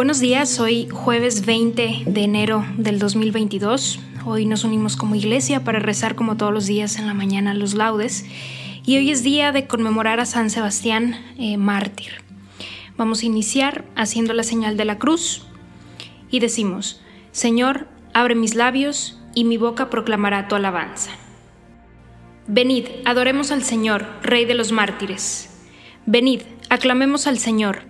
Buenos días, hoy jueves 20 de enero del 2022. Hoy nos unimos como iglesia para rezar como todos los días en la mañana los laudes y hoy es día de conmemorar a San Sebastián eh, mártir. Vamos a iniciar haciendo la señal de la cruz y decimos, Señor, abre mis labios y mi boca proclamará tu alabanza. Venid, adoremos al Señor, Rey de los mártires. Venid, aclamemos al Señor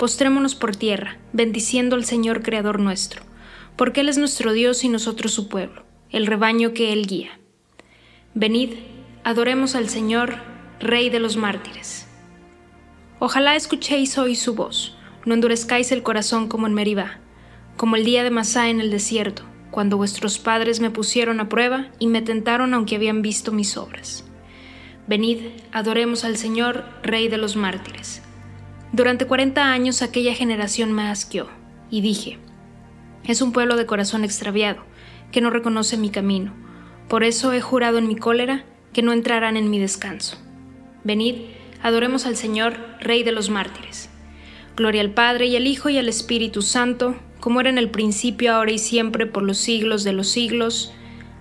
postrémonos por tierra, bendiciendo al Señor Creador nuestro, porque Él es nuestro Dios y nosotros su pueblo, el rebaño que Él guía. Venid, adoremos al Señor, Rey de los mártires. Ojalá escuchéis hoy su voz, no endurezcáis el corazón como en Meribá, como el día de Masá en el desierto, cuando vuestros padres me pusieron a prueba y me tentaron aunque habían visto mis obras. Venid, adoremos al Señor, Rey de los mártires. Durante 40 años aquella generación me asqueó, y dije, es un pueblo de corazón extraviado, que no reconoce mi camino. Por eso he jurado en mi cólera que no entrarán en mi descanso. Venid, adoremos al Señor, Rey de los mártires. Gloria al Padre y al Hijo y al Espíritu Santo, como era en el principio, ahora y siempre, por los siglos de los siglos.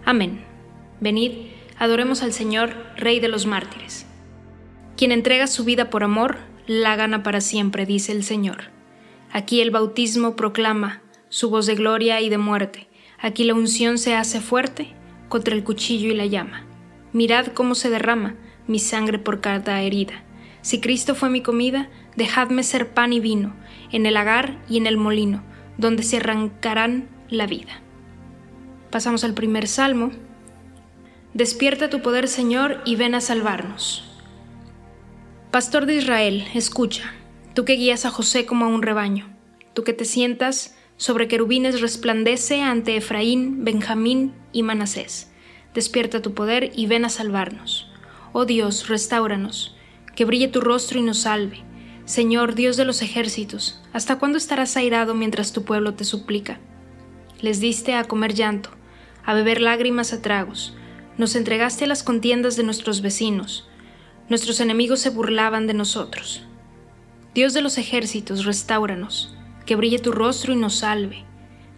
Amén. Venid, adoremos al Señor, Rey de los mártires. Quien entrega su vida por amor, la gana para siempre, dice el Señor. Aquí el bautismo proclama su voz de gloria y de muerte. Aquí la unción se hace fuerte contra el cuchillo y la llama. Mirad cómo se derrama mi sangre por cada herida. Si Cristo fue mi comida, dejadme ser pan y vino, en el agar y en el molino, donde se arrancarán la vida. Pasamos al primer salmo. Despierta tu poder, Señor, y ven a salvarnos. Pastor de Israel, escucha, tú que guías a José como a un rebaño, tú que te sientas sobre querubines resplandece ante Efraín, Benjamín y Manasés. Despierta tu poder y ven a salvarnos. Oh Dios, restauranos, que brille tu rostro y nos salve. Señor, Dios de los ejércitos, ¿hasta cuándo estarás airado mientras tu pueblo te suplica? Les diste a comer llanto, a beber lágrimas a tragos, nos entregaste a las contiendas de nuestros vecinos, Nuestros enemigos se burlaban de nosotros. Dios de los ejércitos, restauranos, que brille tu rostro y nos salve.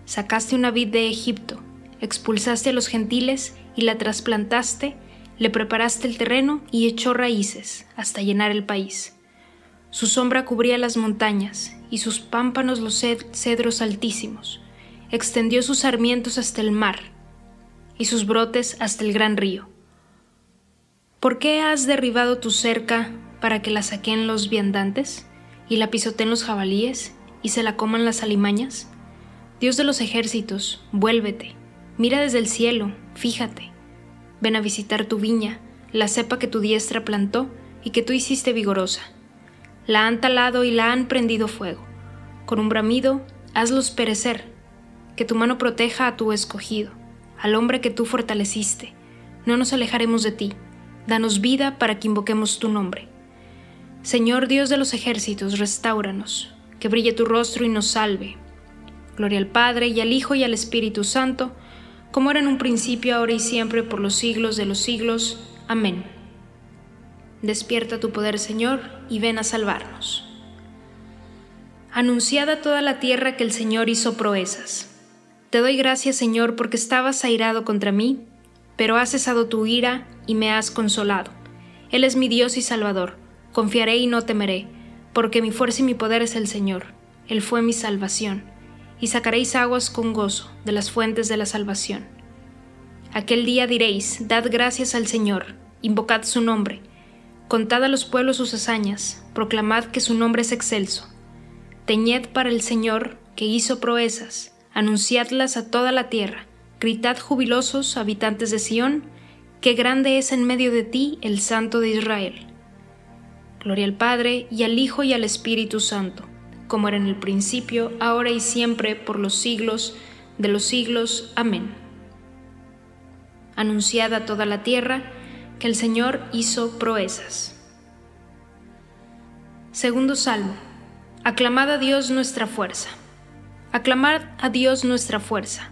Sacaste una vid de Egipto, expulsaste a los gentiles y la trasplantaste, le preparaste el terreno y echó raíces hasta llenar el país. Su sombra cubría las montañas y sus pámpanos los cedros altísimos. Extendió sus sarmientos hasta el mar y sus brotes hasta el gran río. ¿Por qué has derribado tu cerca para que la saquen los viandantes y la pisoteen los jabalíes y se la coman las alimañas? Dios de los ejércitos, vuélvete, Mira desde el cielo, fíjate. Ven a visitar tu viña, la cepa que tu diestra plantó y que tú hiciste vigorosa. La han talado y la han prendido fuego. Con un bramido, hazlos perecer. Que tu mano proteja a tu escogido, al hombre que tú fortaleciste. No nos alejaremos de ti. Danos vida para que invoquemos tu nombre. Señor Dios de los ejércitos, restauranos. Que brille tu rostro y nos salve. Gloria al Padre y al Hijo y al Espíritu Santo como era en un principio, ahora y siempre, por los siglos de los siglos. Amén. Despierta tu poder, Señor, y ven a salvarnos. Anunciada toda la tierra que el Señor hizo proezas. Te doy gracias, Señor, porque estabas airado contra mí, pero has cesado tu ira y me has consolado. Él es mi Dios y Salvador. Confiaré y no temeré, porque mi fuerza y mi poder es el Señor. Él fue mi salvación y sacaréis aguas con gozo de las fuentes de la salvación. Aquel día diréis, Dad gracias al Señor, invocad su nombre, contad a los pueblos sus hazañas, proclamad que su nombre es excelso. Teñed para el Señor, que hizo proezas, anunciadlas a toda la tierra, gritad jubilosos, habitantes de Sión, que grande es en medio de ti el Santo de Israel. Gloria al Padre, y al Hijo, y al Espíritu Santo como era en el principio, ahora y siempre, por los siglos de los siglos. Amén. Anunciada a toda la tierra que el Señor hizo proezas. Segundo Salmo. Aclamad a Dios nuestra fuerza. Aclamad a Dios nuestra fuerza.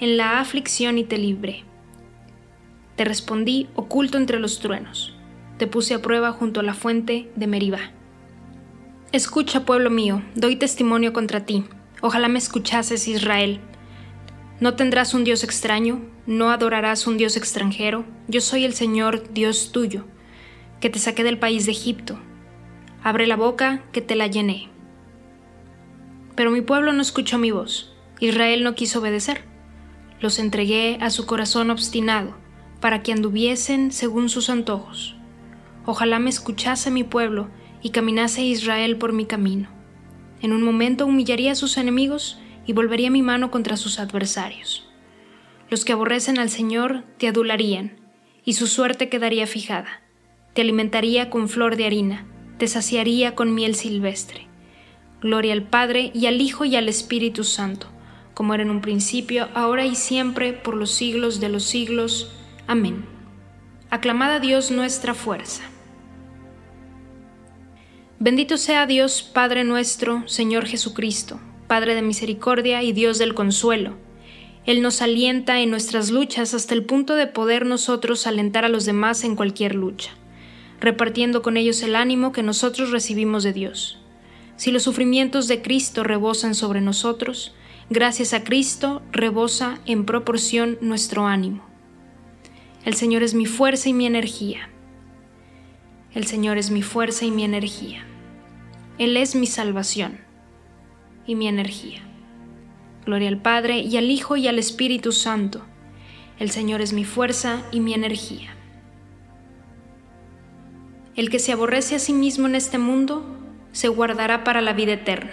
en la aflicción y te libré. Te respondí oculto entre los truenos, te puse a prueba junto a la fuente de Meribá. Escucha, pueblo mío, doy testimonio contra ti. Ojalá me escuchases, Israel. No tendrás un Dios extraño, no adorarás un Dios extranjero. Yo soy el Señor, Dios tuyo, que te saqué del país de Egipto. Abre la boca, que te la llené. Pero mi pueblo no escuchó mi voz. Israel no quiso obedecer. Los entregué a su corazón obstinado, para que anduviesen según sus antojos. Ojalá me escuchase mi pueblo, y caminase Israel por mi camino. En un momento humillaría a sus enemigos y volvería mi mano contra sus adversarios. Los que aborrecen al Señor te adularían, y su suerte quedaría fijada. Te alimentaría con flor de harina, te saciaría con miel silvestre. Gloria al Padre y al Hijo y al Espíritu Santo, como era en un principio, ahora y siempre, por los siglos de los siglos. Amén. Aclamad a Dios nuestra fuerza. Bendito sea Dios, Padre nuestro, Señor Jesucristo, Padre de misericordia y Dios del consuelo. Él nos alienta en nuestras luchas hasta el punto de poder nosotros alentar a los demás en cualquier lucha, repartiendo con ellos el ánimo que nosotros recibimos de Dios. Si los sufrimientos de Cristo rebosan sobre nosotros, gracias a Cristo rebosa en proporción nuestro ánimo. El Señor es mi fuerza y mi energía. El Señor es mi fuerza y mi energía. Él es mi salvación y mi energía. Gloria al Padre y al Hijo y al Espíritu Santo. El Señor es mi fuerza y mi energía. El que se aborrece a sí mismo en este mundo, se guardará para la vida eterna.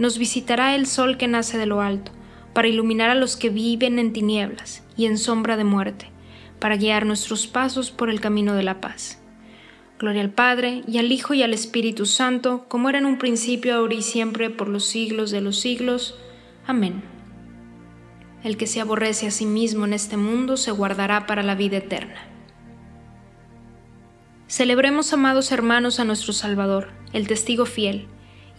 nos visitará el sol que nace de lo alto, para iluminar a los que viven en tinieblas y en sombra de muerte, para guiar nuestros pasos por el camino de la paz. Gloria al Padre, y al Hijo, y al Espíritu Santo, como era en un principio, ahora y siempre, por los siglos de los siglos. Amén. El que se aborrece a sí mismo en este mundo se guardará para la vida eterna. Celebremos, amados hermanos, a nuestro Salvador, el testigo fiel,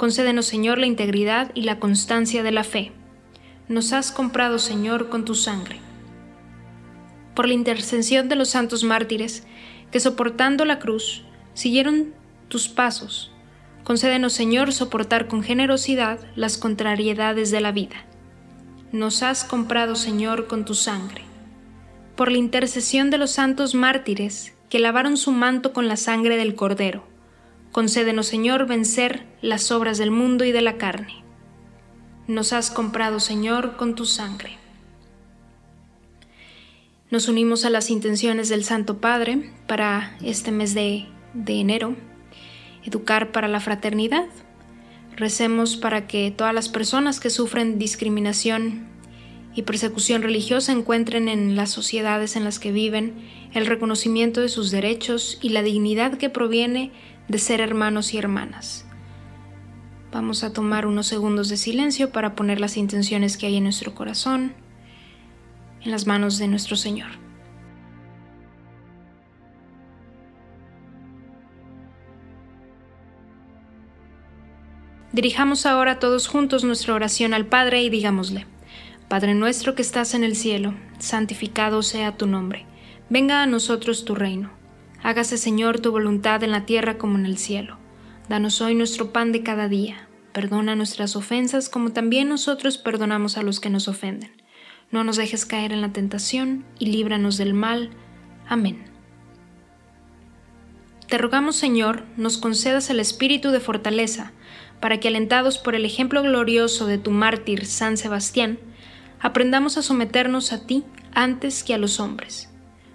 Concédenos, Señor, la integridad y la constancia de la fe. Nos has comprado, Señor, con tu sangre. Por la intercesión de los santos mártires, que soportando la cruz, siguieron tus pasos, concédenos, Señor, soportar con generosidad las contrariedades de la vida. Nos has comprado, Señor, con tu sangre. Por la intercesión de los santos mártires, que lavaron su manto con la sangre del Cordero, Concédenos, Señor, vencer las obras del mundo y de la carne. Nos has comprado, Señor, con tu sangre. Nos unimos a las intenciones del Santo Padre para este mes de, de enero, educar para la fraternidad. Recemos para que todas las personas que sufren discriminación y persecución religiosa encuentren en las sociedades en las que viven el reconocimiento de sus derechos y la dignidad que proviene de ser hermanos y hermanas. Vamos a tomar unos segundos de silencio para poner las intenciones que hay en nuestro corazón en las manos de nuestro Señor. Dirijamos ahora todos juntos nuestra oración al Padre y digámosle, Padre nuestro que estás en el cielo, santificado sea tu nombre, venga a nosotros tu reino Hágase, Señor, tu voluntad en la tierra como en el cielo. Danos hoy nuestro pan de cada día. Perdona nuestras ofensas como también nosotros perdonamos a los que nos ofenden. No nos dejes caer en la tentación y líbranos del mal. Amén. Te rogamos, Señor, nos concedas el espíritu de fortaleza, para que, alentados por el ejemplo glorioso de tu mártir San Sebastián, aprendamos a someternos a ti antes que a los hombres